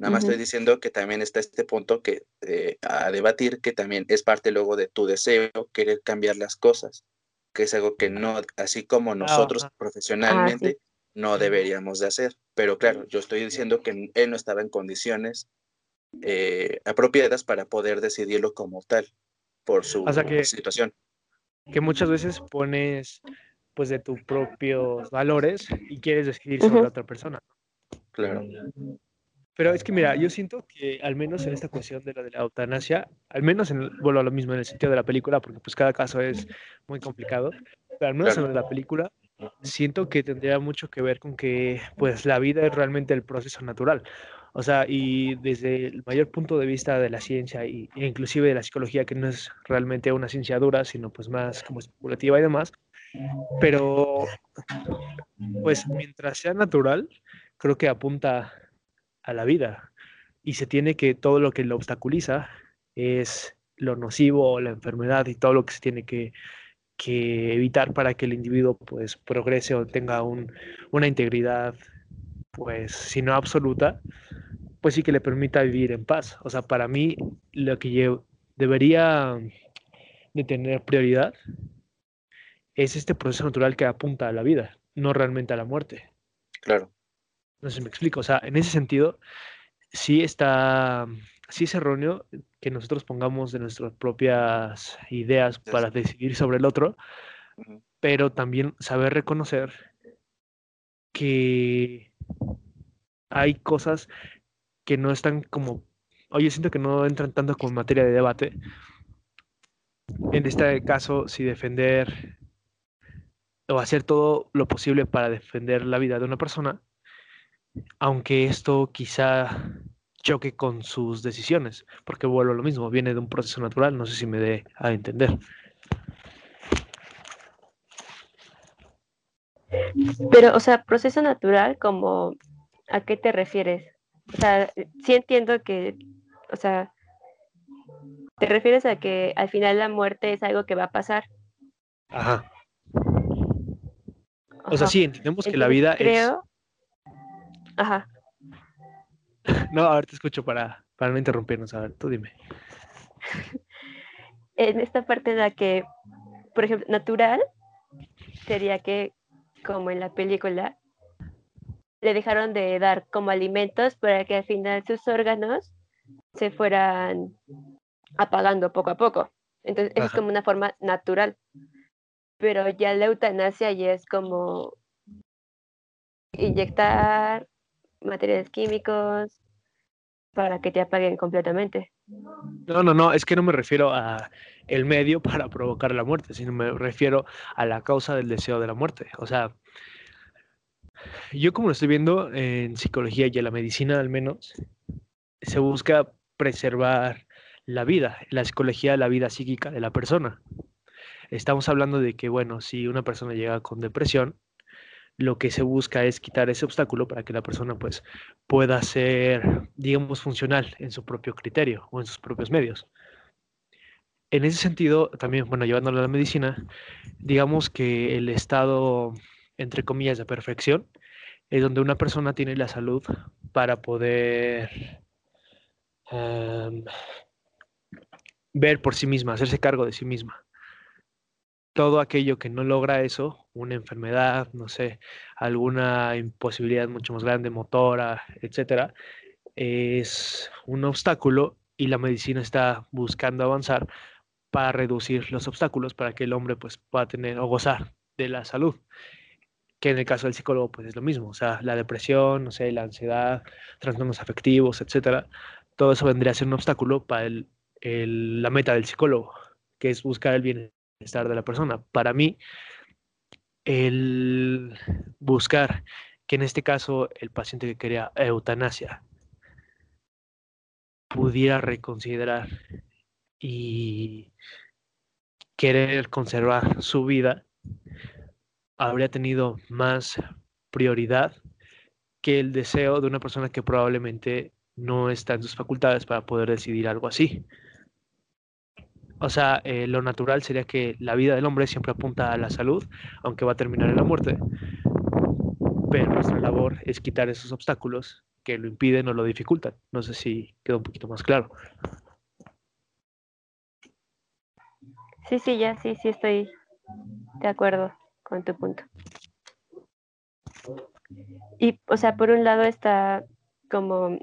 Nada más estoy diciendo que también está este punto que eh, a debatir, que también es parte luego de tu deseo, querer cambiar las cosas, que es algo que no, así como nosotros ah, profesionalmente, no deberíamos de hacer. Pero claro, yo estoy diciendo que él no estaba en condiciones eh, apropiadas para poder decidirlo como tal, por su situación. Que muchas veces pones pues de tus propios valores y quieres decidir sobre otra persona. Claro. Pero es que mira, yo siento que al menos en esta cuestión de la de la eutanasia, al menos en, vuelvo a lo mismo en el sentido de la película, porque pues cada caso es muy complicado, pero al menos en la película siento que tendría mucho que ver con que pues la vida es realmente el proceso natural. O sea, y desde el mayor punto de vista de la ciencia e inclusive de la psicología, que no es realmente una ciencia dura, sino pues más como especulativa y demás, pero pues mientras sea natural, creo que apunta a la vida. Y se tiene que todo lo que lo obstaculiza es lo nocivo, la enfermedad y todo lo que se tiene que, evitar para que el individuo pues progrese o tenga una integridad pues si no absoluta pues sí que le permita vivir en paz. O sea, para mí lo que debería de tener prioridad es este proceso natural que apunta a la vida, no realmente a la muerte. Claro. No sé si me explico. O sea, en ese sentido, sí está, sí es erróneo que nosotros pongamos de nuestras propias ideas para decidir sobre el otro, pero también saber reconocer que hay cosas que no están como, oye, siento que no entran tanto como materia de debate. En este caso, si defender o hacer todo lo posible para defender la vida de una persona, aunque esto quizá choque con sus decisiones, porque vuelvo a lo mismo, viene de un proceso natural, no sé si me dé a entender. Pero, o sea, proceso natural, como, ¿a qué te refieres? O sea, sí entiendo que, o sea, te refieres a que al final la muerte es algo que va a pasar. Ajá. O sea, sí, entendemos que la vida es Ajá. No, a ver, te escucho para, para no interrumpirnos. A ver, tú dime. en esta parte en la que, por ejemplo, natural sería que, como en la película, le dejaron de dar como alimentos para que al final sus órganos se fueran apagando poco a poco. Entonces, es como una forma natural. Pero ya la eutanasia ya es como inyectar materiales químicos para que te apaguen completamente. No, no, no, es que no me refiero a el medio para provocar la muerte, sino me refiero a la causa del deseo de la muerte. O sea, yo como lo estoy viendo en psicología y en la medicina al menos, se busca preservar la vida, la psicología, la vida psíquica de la persona. Estamos hablando de que, bueno, si una persona llega con depresión, lo que se busca es quitar ese obstáculo para que la persona pues pueda ser, digamos, funcional en su propio criterio o en sus propios medios. En ese sentido, también, bueno, llevándolo a la medicina, digamos que el estado, entre comillas, de perfección es donde una persona tiene la salud para poder em, ver por sí misma, hacerse cargo de sí misma. Todo aquello que no logra eso, una enfermedad, no sé, alguna imposibilidad mucho más grande, motora, etcétera, es un obstáculo y la medicina está buscando avanzar para reducir los obstáculos para que el hombre pues pueda tener o gozar de la salud que en el caso del psicólogo pues es lo mismo, o sea, la depresión, no sé, la ansiedad, trastornos afectivos, etcétera, todo eso vendría a ser un obstáculo para el, la meta del psicólogo, que es buscar el bienestar de la persona. Para mí, el buscar que en este caso el paciente que quería eutanasia pudiera reconsiderar y querer conservar su vida, habría tenido más prioridad que el deseo de una persona que probablemente no está en sus facultades para poder decidir algo así. O sea, eh, lo natural sería que la vida del hombre siempre apunta a la salud, aunque va a terminar en la muerte. Pero nuestra labor es quitar esos obstáculos que lo impiden o lo dificultan. No sé si quedó un poquito más claro. Sí, sí, ya, sí, sí, estoy de acuerdo con tu punto. Y, o sea, por un lado está como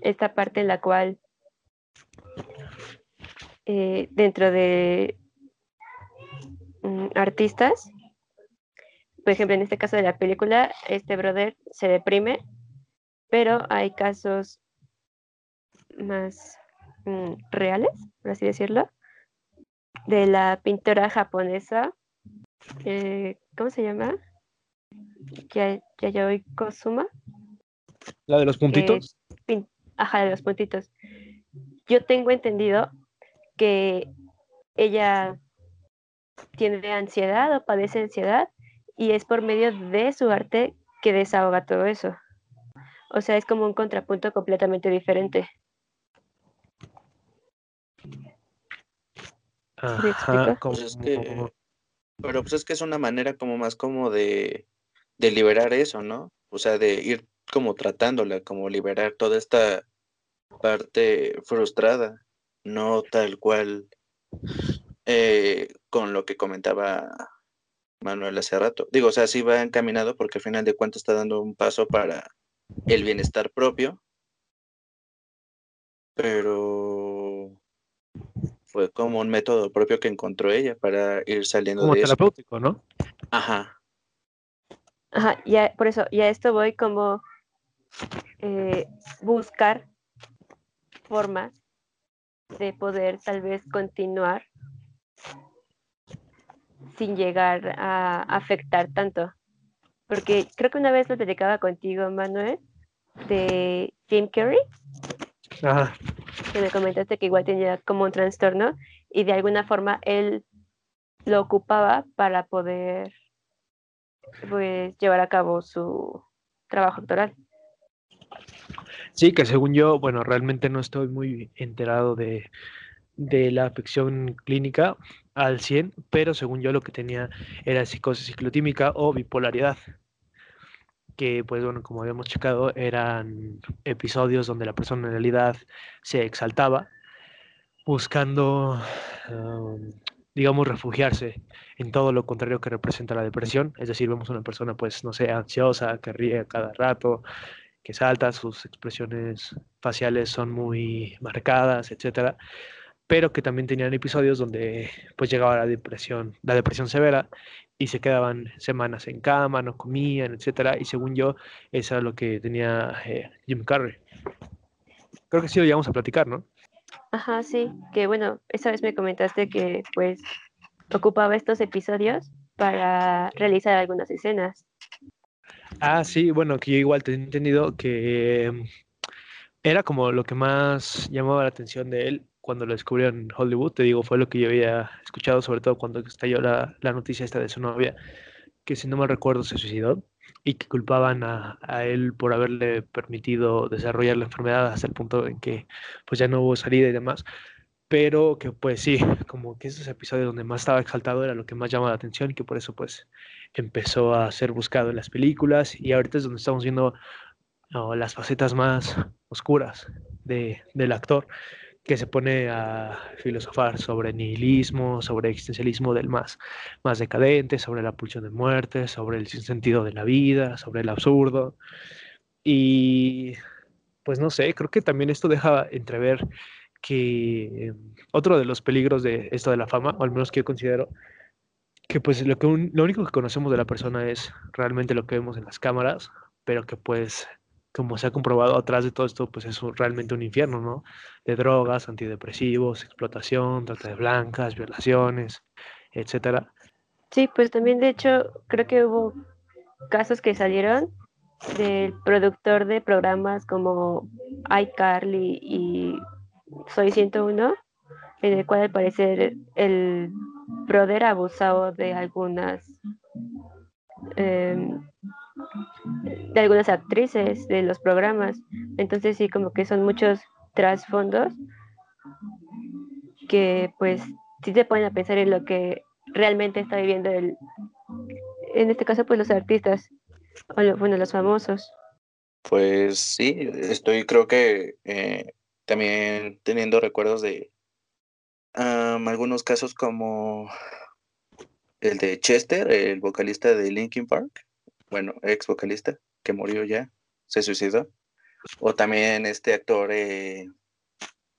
esta parte en la cual eh, dentro de mm, artistas, por ejemplo, en este caso de la película, este brother se deprime, pero hay casos más mm, reales, por así decirlo, de la pintora japonesa eh, ¿cómo se llama? Yayoi Kosuma. ¿La de los puntitos? Ajá, de los puntitos. Yo tengo entendido que ella tiene ansiedad o padece ansiedad y es por medio de su arte que desahoga todo eso. O sea, es como un contrapunto completamente diferente. Ajá, como... Pues pero pues es que es una manera como más como de, de liberar eso, ¿no? O sea, de ir como tratándola, como liberar toda esta parte frustrada, no tal cual eh, con lo que comentaba Manuel hace rato. Digo, o sea, sí va encaminado porque al final de cuentas está dando un paso para el bienestar propio, pero fue como un método propio que encontró ella para ir saliendo como terapéutico, ¿no? Ajá. Ajá, ya, por eso, y a esto voy como eh, buscar formas de poder tal vez continuar sin llegar a afectar tanto. Porque creo que una vez lo dedicaba contigo, Manuel, de Jim Carrey. Ajá que me comentaste que igual tenía como un trastorno y de alguna forma él lo ocupaba para poder pues llevar a cabo su trabajo doctoral. Sí, que según yo, bueno, realmente no estoy muy enterado de, de la afección clínica al 100, pero según yo lo que tenía era psicosis ciclotímica o bipolaridad que pues bueno, como habíamos checado, eran episodios donde la persona en realidad se exaltaba, buscando, digamos, refugiarse en todo lo contrario que representa la depresión. Es decir, vemos a una persona, pues, no sé, ansiosa, que ríe cada rato, que salta, sus expresiones faciales son muy marcadas, etcétera, pero que también tenían episodios donde pues llegaba la depresión, la depresión severa y se quedaban semanas en cama, no comían, etcétera, y según yo, eso era lo que tenía eh, Jim Carrey. Creo que sí lo llegamos a platicar, ¿no? Ajá, sí, que bueno, esa vez me comentaste que pues ocupaba estos episodios para realizar algunas escenas. Ah, sí, bueno, que yo igual te he entendido que mm, era como lo que más llamaba la atención de él cuando lo descubrieron en Hollywood. Te digo, fue lo que yo había escuchado, sobre todo cuando estalló la, la noticia esta de su novia, que si no me recuerdo se suicidó y que culpaban a, a, él por haberle permitido desarrollar la enfermedad hasta el punto en que pues ya no hubo salida y demás. Pero que pues sí, como que esos episodios donde más estaba exaltado era lo que más llamaba la atención y que por eso pues empezó a ser buscado en las películas y ahorita es donde estamos viendo no, las facetas más oscuras de, del actor que se pone a filosofar sobre nihilismo, sobre existencialismo del más, más decadente, sobre la pulsión de muerte, sobre el sinsentido de la vida, sobre el absurdo. Y pues no sé, creo que también esto deja entrever que otro de los peligros de esto de la fama, o al menos que yo considero, que pues lo, que lo único que conocemos de la persona es realmente lo que vemos en las cámaras, pero que pues como se ha comprobado atrás de todo esto, pues es realmente un infierno, ¿no? De drogas, antidepresivos, explotación, trata de blancas, violaciones, etcétera. Sí, pues también de hecho creo que hubo casos que salieron del productor de programas como iCarly y Soy 101, en el cual al parecer el brother abusado de algunas eh, de algunas actrices de los programas. Entonces sí, como que son muchos trasfondos que pues sí te ponen a pensar en lo que realmente está viviendo el, en este caso pues los artistas, o bueno, los famosos. Pues sí, estoy creo que eh, también teniendo recuerdos de algunos casos como el de Chester, el vocalista de Linkin Park, bueno, ex vocalista, que murió ya, se suicidó. O también este actor eh,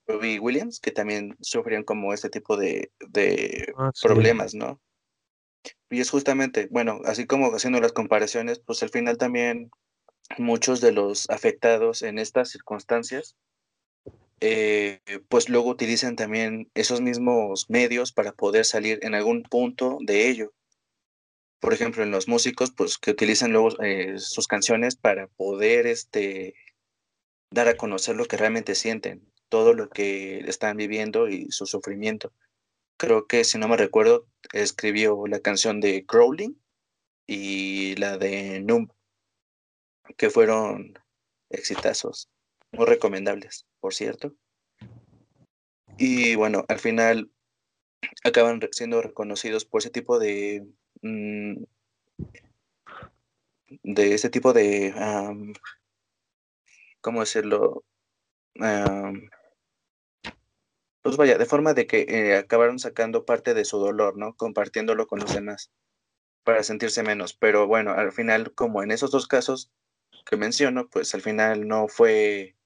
Robbie Williams, que también sufrían como este tipo de, de ah, problemas, ¿no? Y es justamente, bueno, así como haciendo las comparaciones, pues al final también muchos de los afectados en estas circunstancias, eh, pues luego utilizan también esos mismos medios para poder salir en algún punto de ello por ejemplo, en los músicos, pues que utilizan luego eh, sus canciones para poder este, dar a conocer lo que realmente sienten, todo lo que están viviendo y su sufrimiento. Creo que, si no me recuerdo, escribió la canción de Crawling y la de Numb, que fueron exitazos, muy recomendables, por cierto. Y bueno, al final acaban siendo reconocidos por ese tipo de Mm, de ese tipo de, ¿cómo decirlo? pues vaya, de forma de que eh, acabaron sacando parte de su dolor, ¿no? Compartiéndolo con los demás para sentirse menos. Pero bueno, al final, como en esos dos casos que menciono, pues al final no fue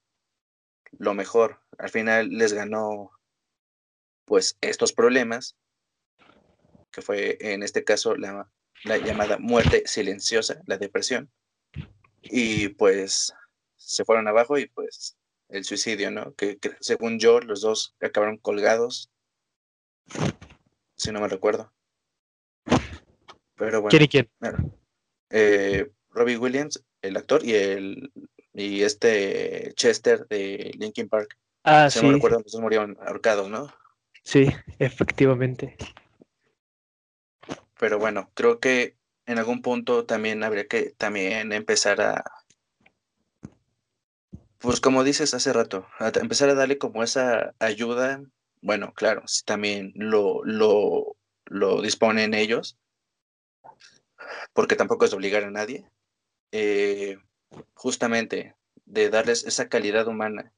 lo mejor. Al final les ganó pues estos problemas que fue en este caso la, llamada muerte silenciosa, la depresión. Y pues se fueron abajo y pues el suicidio, ¿no? Que, según yo los dos acabaron colgados, si no me recuerdo. Pero bueno. ¿Quién y quién? Eh, Robbie Williams, el actor, y el y este Chester de Linkin Park. Ah, si sí. no me recuerdo, los dos murieron ahorcados, ¿no? Sí, efectivamente. Pero bueno, creo que en algún punto también habría que también empezar a, pues como dices hace rato, a empezar a darle como esa ayuda. Bueno, claro, si también lo, lo, lo disponen ellos, porque tampoco es obligar a nadie, eh, justamente de darles esa calidad humana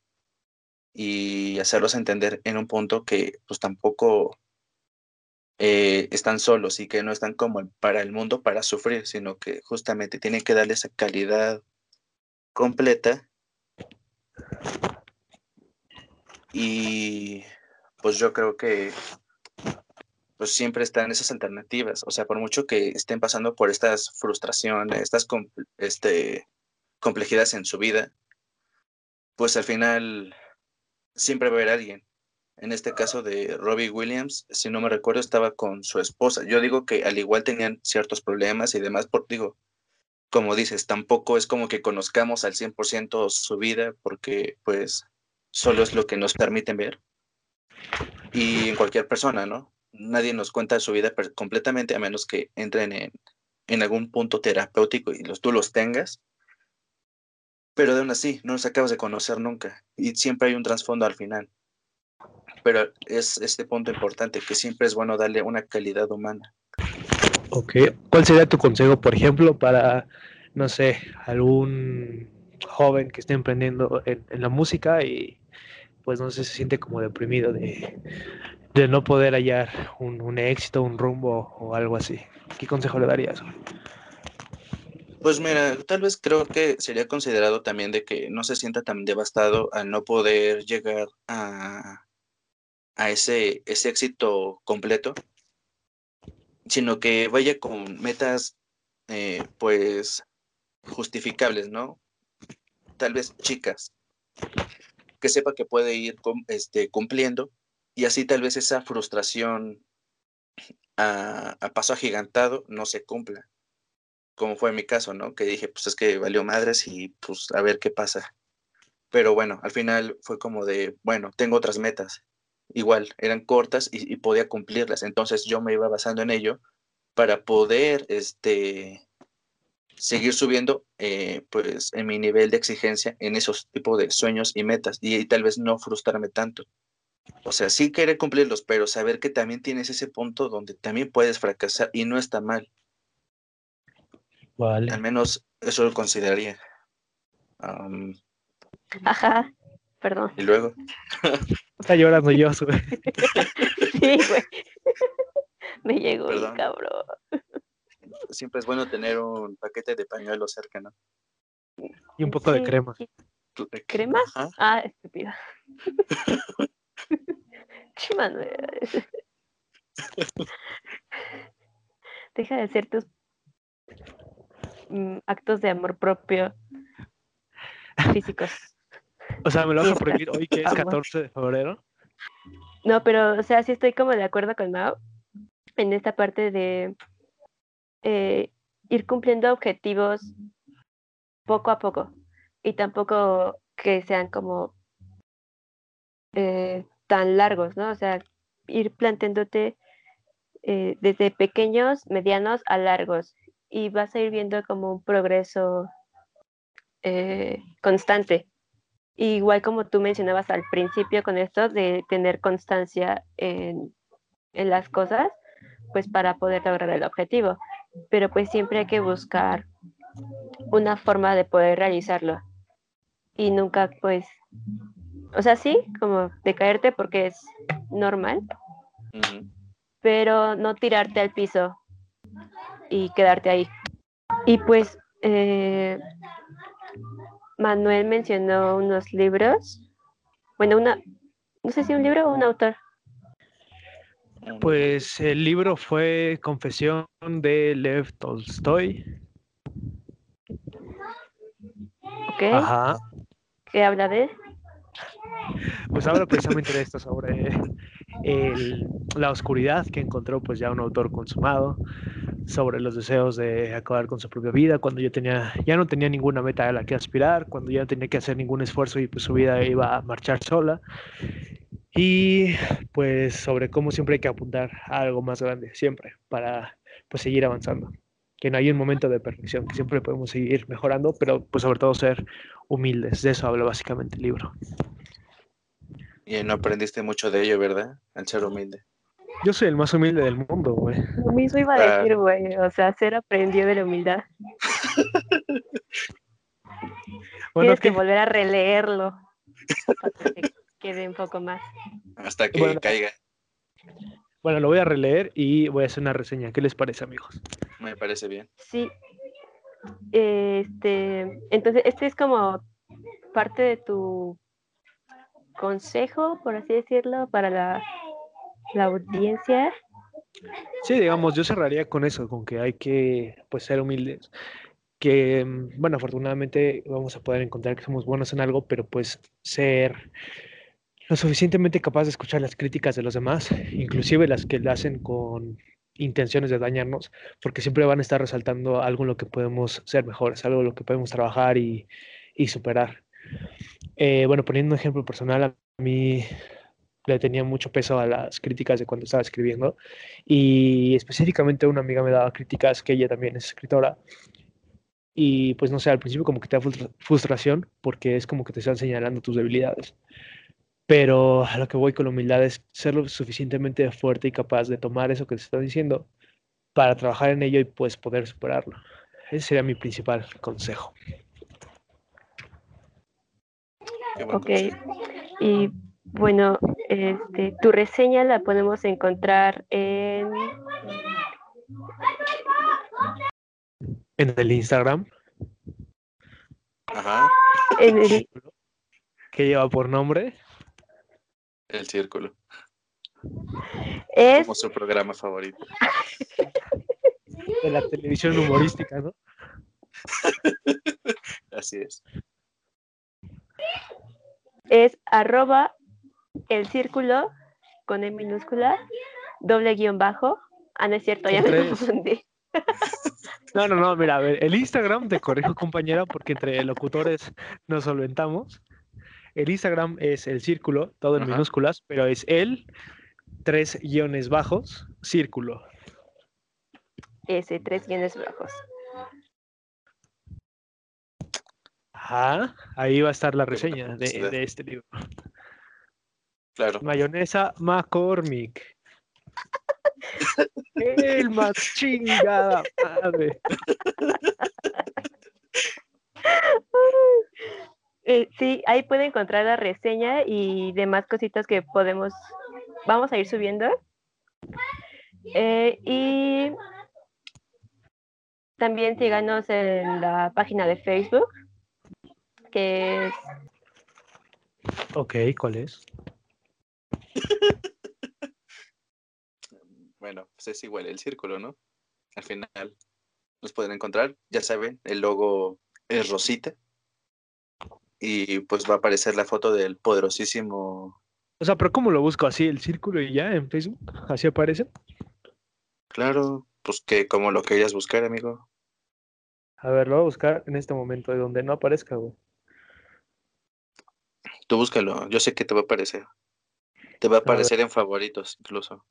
y hacerlos entender en un punto que pues tampoco eh, están solos y que no están como para el mundo para sufrir, sino que justamente tienen que darle esa calidad completa. Y pues yo creo que pues siempre están esas alternativas, o sea, por mucho que estén pasando por estas frustraciones, estas este, complejidades en su vida, pues al final siempre va a haber alguien. En este caso de Robbie Williams, si no me recuerdo, estaba con su esposa. Yo digo que al igual tenían ciertos problemas y demás, por, digo, como dices, tampoco es como que conozcamos al 100% su vida, porque pues solo es lo que nos permiten ver. Y en cualquier persona, ¿no? Nadie nos cuenta su vida completamente a menos que entren en, en algún punto terapéutico y los, tú los tengas pero de aún así no los acabas de conocer nunca y siempre hay un trasfondo al final. Pero es este punto importante que siempre es bueno darle una calidad humana. Ok, ¿cuál sería tu consejo, por ejemplo, para, no sé, algún joven que esté emprendiendo en, la música y pues no sé, se siente como deprimido de, no poder hallar un, un éxito, un rumbo o algo así? ¿Qué consejo le darías? Pues mira, tal vez creo que sería considerado también de que no se sienta tan devastado al no poder llegar a, a ese, ese éxito completo, sino que vaya con metas eh, pues justificables, ¿no? Tal vez chicas, que sepa que puede ir este, cumpliendo y así tal vez esa frustración a, paso agigantado no se cumpla como fue mi caso, ¿no? Que dije, pues es que valió madres y pues a ver qué pasa. Pero bueno, al final fue como de, bueno, tengo otras metas. Igual, eran cortas y, podía cumplirlas. Entonces yo me iba basando en ello para poder, este, seguir subiendo, eh, pues, en mi nivel de exigencia en esos tipos de sueños y metas y, y tal vez no frustrarme tanto. O sea, sí querer cumplirlos, pero saber que también tienes ese punto donde también puedes fracasar y no está mal. Al menos eso lo consideraría. Ajá, perdón. Y luego. Está llorando yo, güey. sí, güey. Me llegó el cabrón. Siempre es bueno tener un paquete de pañuelos cerca, ¿no? Y un poco de crema. ¿Crema? Ah, estúpida. Deja de hacer tus Mm, actos de amor propio físicos. O sea, ¿me lo vas a prohibir hoy que es 14 de febrero? No, pero, o sea, sí estoy como de acuerdo con Mao en esta parte de eh, ir cumpliendo objetivos poco a poco y tampoco que sean como eh, tan largos, ¿no? O sea, ir planteándote eh, desde pequeños, medianos a largos y vas a ir viendo como un progreso eh, constante. Igual como tú mencionabas al principio con esto de tener constancia en, en las cosas, pues para poder lograr el objetivo. Pero pues siempre hay que buscar una forma de poder realizarlo. Y nunca pues, o sea, sí, como de caerte porque es normal, pero no tirarte al piso y quedarte ahí. Y pues eh, Manuel mencionó unos libros, bueno, una, no sé si un libro o un autor. Pues el libro fue Confesión de Lev Tolstoy. Ok. Ajá. ¿Qué habla de? Pues habla precisamente de esto, sobre la oscuridad que encontró pues ya un autor consumado, sobre los deseos de acabar con su propia vida, cuando ya, tenía, ya no tenía ninguna meta a la que aspirar, cuando ya no tenía que hacer ningún esfuerzo y pues su vida iba a marchar sola. Y pues sobre cómo siempre hay que apuntar a algo más grande, siempre, para pues seguir avanzando. Que no hay un momento de perfección, que siempre podemos seguir mejorando, pero pues sobre todo ser humildes. De eso habla básicamente el libro. Y no aprendiste mucho de ello, ¿verdad? Al ser humilde. Yo soy el más humilde del mundo, güey. Lo mismo iba a ah. decir, güey. O sea, ser aprendió de la humildad. bueno, Tienes que... volver a releerlo para que quede un poco más. Hasta que caiga. Bueno, lo voy a releer y voy a hacer una reseña. ¿Qué les parece, amigos? Me parece bien. Sí. Este, entonces, este es como parte de tu consejo, por así decirlo, para la, la audiencia. Sí, digamos, yo cerraría con eso, con que hay que pues ser humildes. Que, mm, bueno, afortunadamente vamos a poder encontrar que somos buenos en algo, pero pues ser lo suficientemente capaz de escuchar las críticas de los demás, inclusive las que le hacen con intenciones de dañarnos, porque siempre van a estar resaltando algo en lo que podemos ser mejores, algo en lo que podemos trabajar y, y superar. Eh, bueno, poniendo un ejemplo personal, a mí le tenía mucho peso a las críticas de cuando estaba escribiendo y específicamente una amiga me daba críticas que ella también es escritora y pues no sé, al principio como que te da frustración porque es como que te están señalando tus debilidades. Pero a lo que voy con la humildad es ser lo suficientemente fuerte y capaz de tomar eso que te están diciendo para trabajar en ello y pues poder superarlo. Ese sería mi principal consejo. Ok. Y bueno, este, tu reseña la podemos encontrar en... En el Instagram. Ajá. En el, que lleva por nombre El círculo. es Como su programa favorito. de la televisión humorística, ¿no? Así es. es arroba el círculo con E minúscula, doble guion bajo. Ah, no es cierto, ya me confundí. No, no, no, mira, a ver, el Instagram, te corrijo compañera, porque entre locutores nos solventamos. El Instagram es el círculo, todo en Ajá. minúsculas, pero es el, tres guiones bajos, círculo. Ese, tres guiones bajos. Ajá, ahí va a estar la reseña de, de este libro. Claro. Mayonesa McCormick. El más chingada madre. Eh, sí, ahí puede encontrar la reseña y demás cositas que podemos, vamos a ir subiendo. Eh, y también síganos en la página de Facebook, que es Ok, ¿cuál es? Bueno, pues es igual el círculo, ¿no? Al final nos pueden encontrar, ya saben, el logo es rosita. Y pues va a aparecer la foto del poderosísimo. O sea, pero ¿cómo lo busco? ¿Así el círculo y ya en Facebook? ¿Así aparece? Claro, pues que como lo querías buscar, amigo. A ver, lo voy a buscar en este momento de donde no aparezca, güey. Tú búscalo, yo sé que te va a aparecer. Te va a aparecer en favoritos, incluso.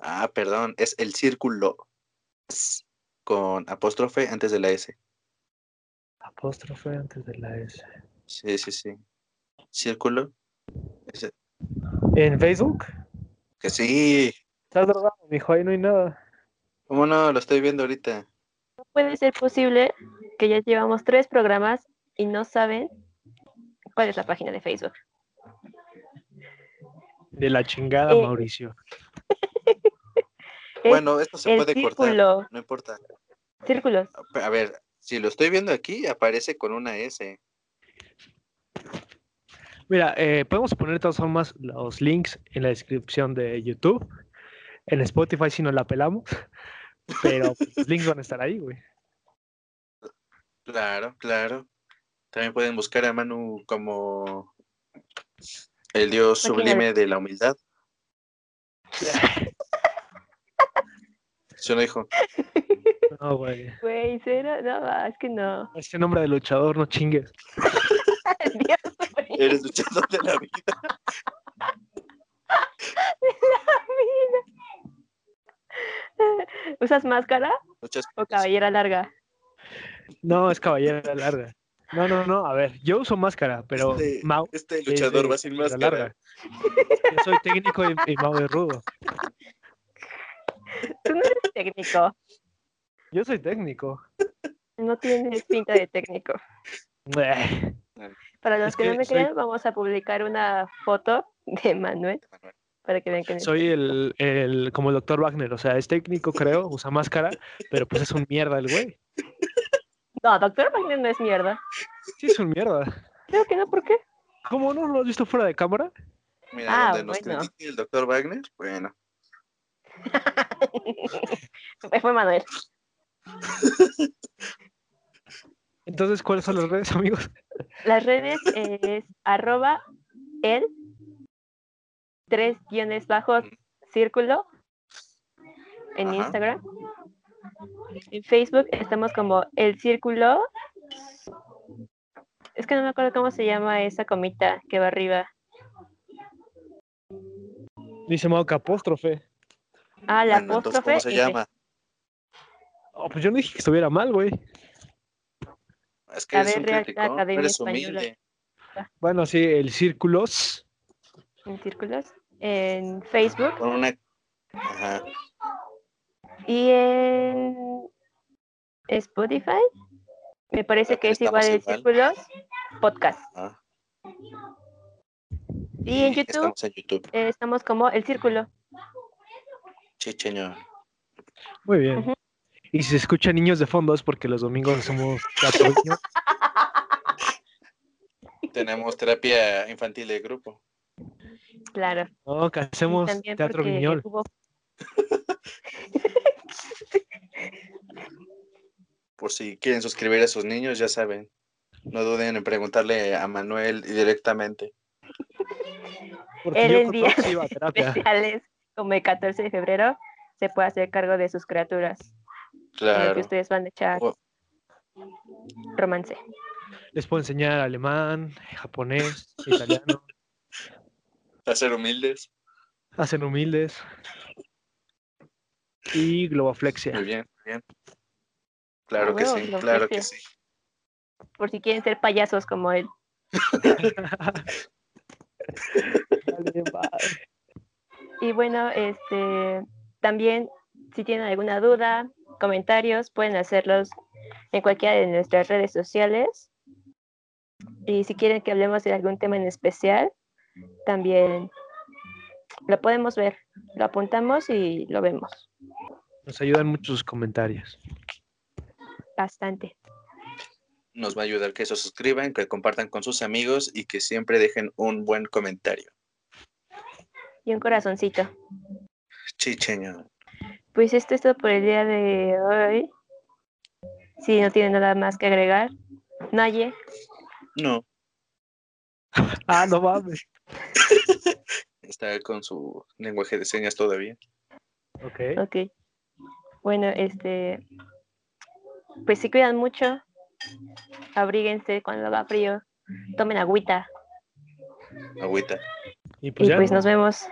Ah, perdón, es el círculo con apóstrofe antes de la S. Apóstrofe antes de la S. Sí, sí, sí. Círculo. ¿En Facebook? Que sí. Estás drogado, mijo, ahí no hay nada. ¿Cómo no? Lo estoy viendo ahorita. No puede ser posible que ya llevamos tres programas y no saben cuál es la página de Facebook. De la chingada, Eh, Mauricio. Bueno, esto se el puede cortar. círculo, No importa. círculos. A ver, si lo estoy viendo aquí, aparece con una S. Mira, eh, podemos poner de todas formas los links en la descripción de YouTube. En Spotify si no la pelamos. Pero los links van a estar ahí, güey. Claro, claro. También pueden buscar a Manu como el dios de- sublime de la humildad. ¿Sí o no dijo? No, güey. Güey, ¿será? No, es que no. Ese nombre de luchador, no chingues. Dios, güey, Eres luchador de la vida. ¿Usas máscara Muchas o cabellera larga? No, es caballera larga. No, no, no. A ver, yo uso máscara, pero Este, Mau este es luchador va sin máscara. larga. Yo soy técnico y, y Mau es rudo. Tú no eres técnico. Yo soy técnico. No tienes pinta de técnico. Para los Es que, no me soy- crean, vamos a publicar una foto de Manuel para que vean que no es Soy el, el, como el doctor Wagner, o sea, es técnico, creo, usa máscara, pero pues es un mierda el güey. No, Doctor Wagner no es mierda. Sí, es un mierda. Creo que no, ¿por qué? ¿Cómo no lo has visto fuera de cámara? Mira, Ah, donde nos bueno. critique el doctor Wagner, bueno, Fue Manuel. Entonces, ¿cuáles son las redes, amigos? Las redes es arroba el tres guiones bajo círculo en Ajá. Instagram. En Facebook estamos como el círculo. Es que no me acuerdo cómo se llama esa comita que va arriba. Dice que apóstrofe. Ah, la bueno, entonces, apóstrofe. ¿cómo se llama? Oh, pues yo no dije que estuviera mal, güey. Es que ver, un criticón, eres humilde. Bueno, sí, el círculos. En círculos. En Facebook Con una... Ajá. Y en Spotify. Me parece Ah, que es igual el círculos podcast. ajá. Y en YouTube Estamos en YouTube. eh, estamos como el círculo. Chicheño. Muy bien. Y si se escuchan niños de fondo es porque los domingos hacemos teatro niño. Tenemos terapia infantil de grupo. Claro. No, que hacemos teatro guiñol. hubo- Por si quieren suscribir a sus niños, ya saben. No duden en preguntarle a Manuel directamente. Porque Él en días a especiales como el 14 de febrero se puede hacer cargo de sus criaturas. El que Claro. ustedes van a echar O- romance. Les puedo enseñar alemán, japonés, italiano. A ser humildes. Hacen humildes. Y Muy globoflexia. bien, muy bien. Claro que sí, claro que sí. Por si quieren ser payasos como él. Y bueno, este también si tienen alguna duda, comentarios, pueden hacerlos en cualquiera de nuestras redes sociales. Y si quieren que hablemos de algún tema en especial, también lo podemos ver. Lo apuntamos y lo vemos Nos ayudan mucho sus comentarios. Bastante. Nos va a ayudar que se suscriban, que compartan con sus amigos y que siempre dejen un buen comentario. Y un corazoncito. Chicheño. Pues esto es todo por el día de hoy. Si no tienen nada más que agregar, Naye, No, Ah, no mames. está con su lenguaje de señas todavía. Ok. ok. Bueno, este, pues se cuidan mucho, abríguense cuando haga frío, tomen agüita Agüita. Y pues y ya. pues ¿no? nos vemos.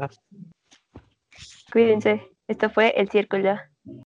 Ah. Cuídense. Esto fue el círculo.